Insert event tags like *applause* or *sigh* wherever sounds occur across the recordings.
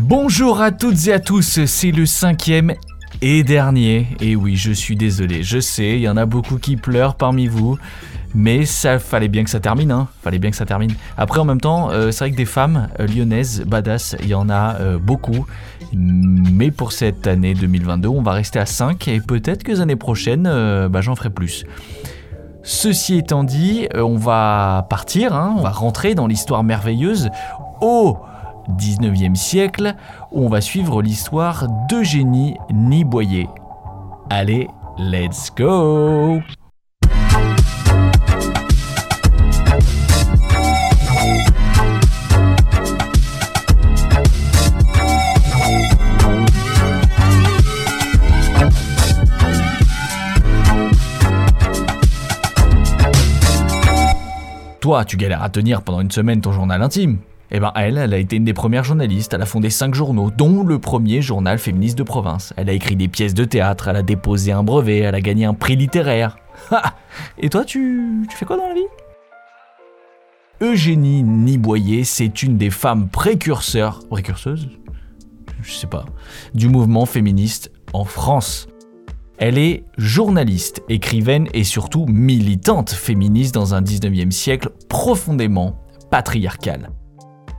Bonjour à toutes et à tous, c'est le cinquième et dernier. Et oui, je suis désolé, je sais, il y en a beaucoup qui pleurent parmi vous. Mais ça fallait bien que ça termine, hein. Fallait bien que ça termine. Après, en même temps, euh, c'est vrai que des femmes euh, lyonnaises, badass, il y en a euh, beaucoup. Mais pour cette année 2022, on va rester à 5 et peut-être que les années prochaines, bah, j'en ferai plus. Ceci étant dit, on va partir, hein, on va rentrer dans l'histoire merveilleuse. Oh 19e siècle, on va suivre l'histoire d'Eugénie Niboyer. Allez, let's go Toi, tu galères à tenir pendant une semaine ton journal intime. Eh ben elle, elle a été une des premières journalistes, elle a fondé cinq journaux, dont le premier journal féministe de province. Elle a écrit des pièces de théâtre, elle a déposé un brevet, elle a gagné un prix littéraire. *laughs* Et toi, tu, fais quoi dans la vie? Eugénie Niboyer, c'est une des femmes précurseurs, précurseuses Je sais pas, du mouvement féministe en France. Elle est journaliste, écrivaine et surtout militante féministe dans un 19e siècle profondément patriarcal.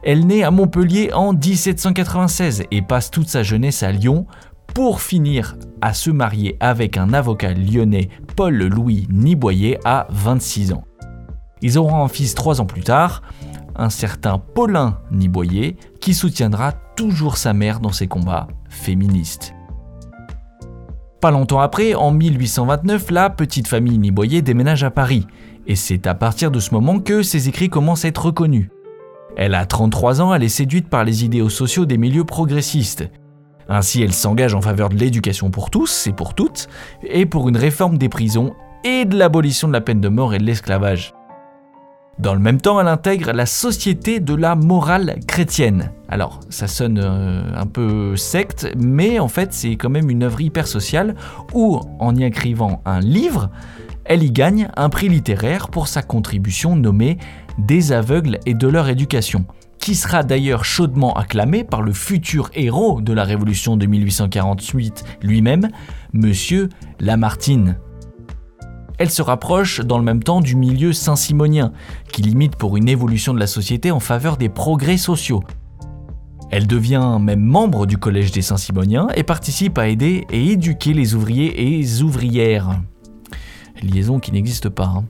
Elle naît à Montpellier en 1796 et passe toute sa jeunesse à Lyon pour finir à se marier avec un avocat lyonnais, Paul-Louis Niboyer, à 26 ans. Ils auront un fils trois ans plus tard, un certain Paulin Niboyer, qui soutiendra toujours sa mère dans ses combats féministes. Pas longtemps après, en 1829, la petite famille Niboyer déménage à Paris, et c'est à partir de ce moment que ses écrits commencent à être reconnus. Elle a 33 ans, elle est séduite par les idéaux sociaux des milieux progressistes. Ainsi, elle s'engage en faveur de l'éducation pour tous et pour toutes, et pour une réforme des prisons et de l'abolition de la peine de mort et de l'esclavage. Dans le même temps, elle intègre la Société de la morale chrétienne. Alors, ça sonne euh, un peu secte, mais en fait, c'est quand même une œuvre hyper sociale où, en y écrivant un livre, elle y gagne un prix littéraire pour sa contribution nommée Des aveugles et de leur éducation, qui sera d'ailleurs chaudement acclamé par le futur héros de la Révolution de 1848 lui-même, Monsieur Lamartine. Elle se rapproche dans le même temps du milieu saint-simonien, qui limite pour une évolution de la société en faveur des progrès sociaux. Elle devient même membre du Collège des Saint-Simoniens et participe à aider et éduquer les ouvriers et ouvrières liaison qui n'existe pas. Hein.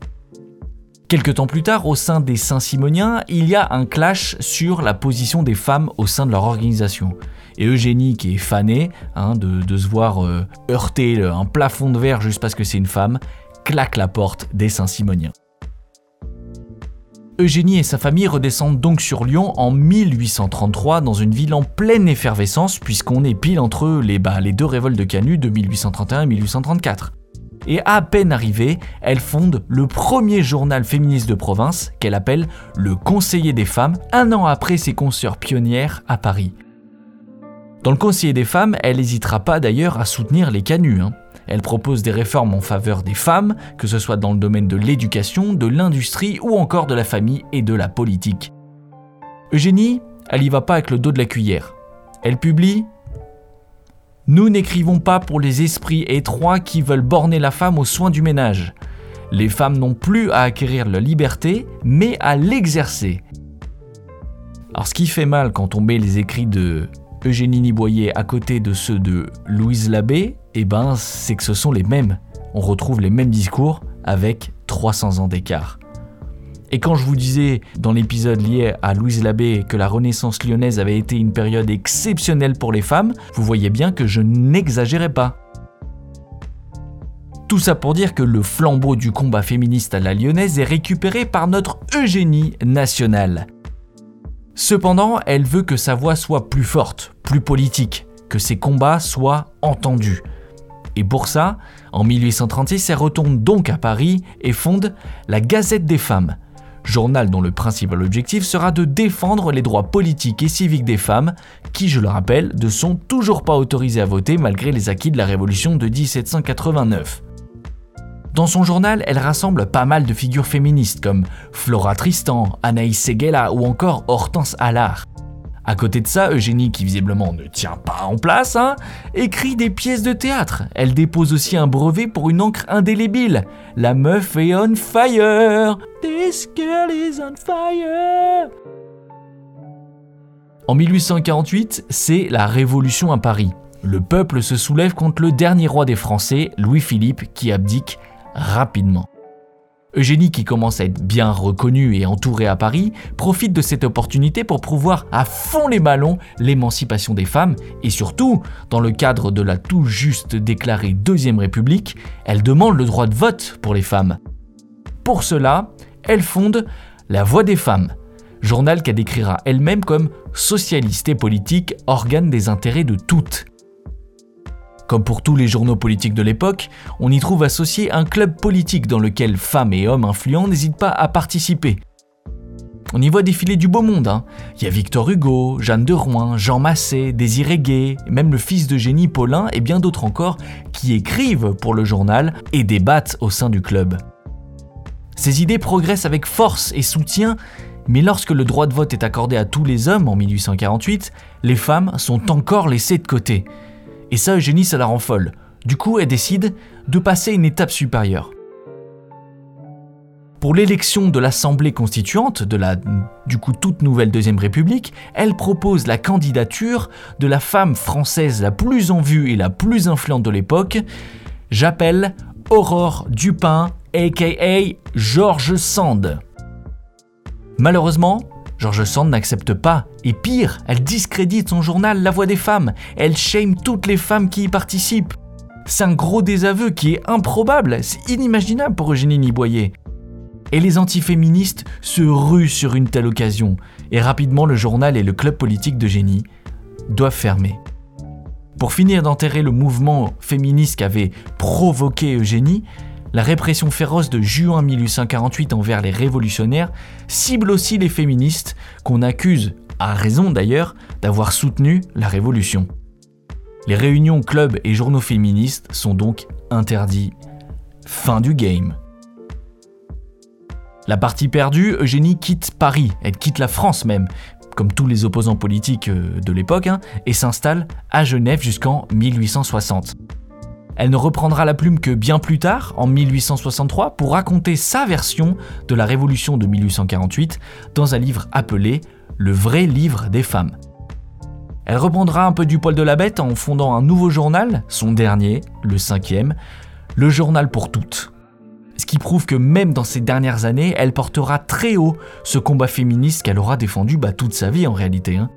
Quelque temps plus tard, au sein des Saint-Simoniens, il y a un clash sur la position des femmes au sein de leur organisation. Et Eugénie, qui est fanée hein, de, se voir euh, heurter un plafond de verre juste parce que c'est une femme, claque la porte des Saint-Simoniens. Eugénie et sa famille redescendent donc sur Lyon en 1833 dans une ville en pleine effervescence puisqu'on est pile entre les, bah, les deux révoltes de Canut de 1831 et 1834 et à peine arrivée, elle fonde le premier journal féministe de province qu'elle appelle Le Conseiller des femmes, un an après ses consoeurs pionnières à Paris. Dans le Conseiller des femmes, elle n'hésitera pas d'ailleurs à soutenir les canuts. Hein. Elle propose des réformes en faveur des femmes, que ce soit dans le domaine de l'éducation, de l'industrie ou encore de la famille et de la politique. Eugénie, elle y va pas avec le dos de la cuillère. Elle publie nous n'écrivons pas pour les esprits étroits qui veulent borner la femme aux soins du ménage. Les femmes n'ont plus à acquérir leur liberté, mais à l'exercer. Alors ce qui fait mal quand on met les écrits de Eugénie Niboyer à côté de ceux de Louise Labbé, eh ben c'est que ce sont les mêmes. On retrouve les mêmes discours avec 300 ans d'écart. Et quand je vous disais dans l'épisode lié à Louise Labbé que la Renaissance lyonnaise avait été une période exceptionnelle pour les femmes, vous voyez bien que je n'exagérais pas. Tout ça pour dire que le flambeau du combat féministe à la lyonnaise est récupéré par notre Eugénie nationale. Cependant, elle veut que sa voix soit plus forte, plus politique, que ses combats soient entendus. Et pour ça, en 1836, elle retourne donc à Paris et fonde la Gazette des femmes, journal dont le principal objectif sera de défendre les droits politiques et civiques des femmes, qui, je le rappelle, ne sont toujours pas autorisées à voter malgré les acquis de la Révolution de 1789. Dans son journal, elle rassemble pas mal de figures féministes comme Flora Tristan, Anaïs Seguela ou encore Hortense Allard. À côté de ça, Eugénie, qui visiblement ne tient pas en place, hein, écrit des pièces de théâtre. Elle dépose aussi un brevet pour une encre indélébile. La meuf est on fire. This girl is on fire? En 1848, c'est la Révolution à Paris. Le peuple se soulève contre le dernier roi des Français, Louis-Philippe, qui abdique rapidement. Eugénie, qui commence à être bien reconnue et entourée à Paris, profite de cette opportunité pour prouvoir à fond les ballons l'émancipation des femmes et surtout, dans le cadre de la tout juste déclarée Deuxième République, elle demande le droit de vote pour les femmes. Pour cela, elle fonde La Voix des femmes, journal qu'elle décrira elle-même comme socialiste et politique, organe des intérêts de toutes. Comme pour tous les journaux politiques de l'époque, on y trouve associé un club politique dans lequel femmes et hommes influents n'hésitent pas à participer. On y voit défiler du beau monde. Hein. Il y a Victor Hugo, Jeanne de Rouen, Jean Massé, Désiré Gay, même le fils de génie Paulin et bien d'autres encore qui écrivent pour le journal et débattent au sein du club. Ces idées progressent avec force et soutien, mais lorsque le droit de vote est accordé à tous les hommes en 1848, les femmes sont encore laissées de côté. Et ça, Eugénie, ça la rend folle. Du coup, elle décide de passer une étape supérieure. Pour l'élection de l'Assemblée constituante de la toute nouvelle Deuxième République, elle propose la candidature de la femme française la plus en vue et la plus influente de l'époque. J'appelle Aurore Dupin, aka Georges Sand. Malheureusement, George Sand n'accepte pas, et pire, elle discrédite son journal La Voix des femmes, elle shame toutes les femmes qui y participent. C'est un gros désaveu qui est improbable, c'est inimaginable pour Eugénie Niboyer. Et les antiféministes se ruent sur une telle occasion, et rapidement le journal et le club politique d'Eugénie doivent fermer. Pour finir d'enterrer le mouvement féministe qu'avait provoqué Eugénie, la répression féroce de juin 1848 envers les révolutionnaires cible aussi les féministes qu'on accuse, à raison d'ailleurs, d'avoir soutenu la révolution. Les réunions, clubs et journaux féministes sont donc interdits. Fin du game. La partie perdue, Eugénie quitte Paris, elle quitte la France même, comme tous les opposants politiques euh, de l'époque, hein, et s'installe à Genève jusqu'en 1860. Elle ne reprendra la plume que bien plus tard, en 1863, pour raconter sa version de la Révolution de 1848 dans un livre appelé Le vrai livre des femmes. Elle reprendra un peu du poil de la bête en fondant un nouveau journal, son dernier, le cinquième, le journal pour toutes. Ce qui prouve que même dans ces dernières années, elle portera très haut ce combat féministe qu'elle aura défendu bah, toute sa vie en réalité. Hein.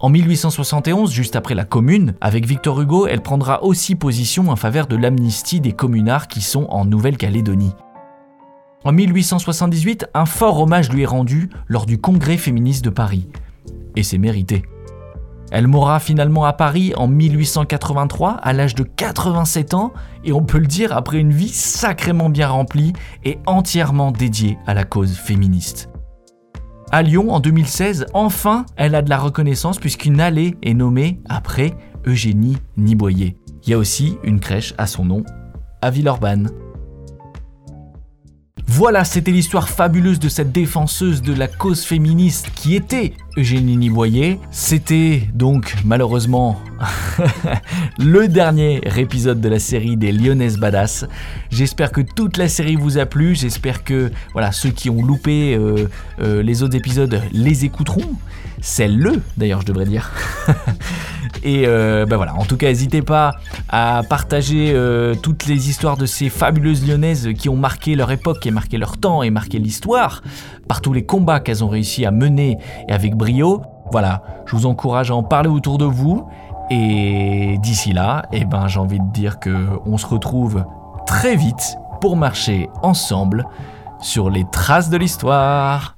En 1871, juste après la Commune, avec Victor Hugo, elle prendra aussi position en faveur de l'amnistie des communards qui sont en Nouvelle-Calédonie. En 1878, un fort hommage lui est rendu lors du Congrès féministe de Paris. Et c'est mérité. Elle mourra finalement à Paris en 1883 à l'âge de 87 ans et on peut le dire après une vie sacrément bien remplie et entièrement dédiée à la cause féministe. À Lyon, en 2016, enfin, elle a de la reconnaissance puisqu'une allée est nommée après Eugénie Niboyer. Il y a aussi une crèche à son nom à Villeurbanne. Voilà, c'était l'histoire fabuleuse de cette défenseuse de la cause féministe qui était Eugénie Niboyer. C'était donc malheureusement *laughs* le dernier épisode de la série des Lyonnaises Badass. J'espère que toute la série vous a plu. J'espère que voilà ceux qui ont loupé euh, euh, les autres épisodes les écouteront. C'est le d'ailleurs, je devrais dire. *laughs* Et euh, ben voilà, en tout cas, n'hésitez pas à partager euh, toutes les histoires de ces fabuleuses lyonnaises qui ont marqué leur époque et marqué leur temps et marqué l'histoire par tous les combats qu'elles ont réussi à mener et avec brio. Voilà, je vous encourage à en parler autour de vous. Et d'ici là, eh ben, j'ai envie de dire que on se retrouve très vite pour marcher ensemble sur les traces de l'histoire.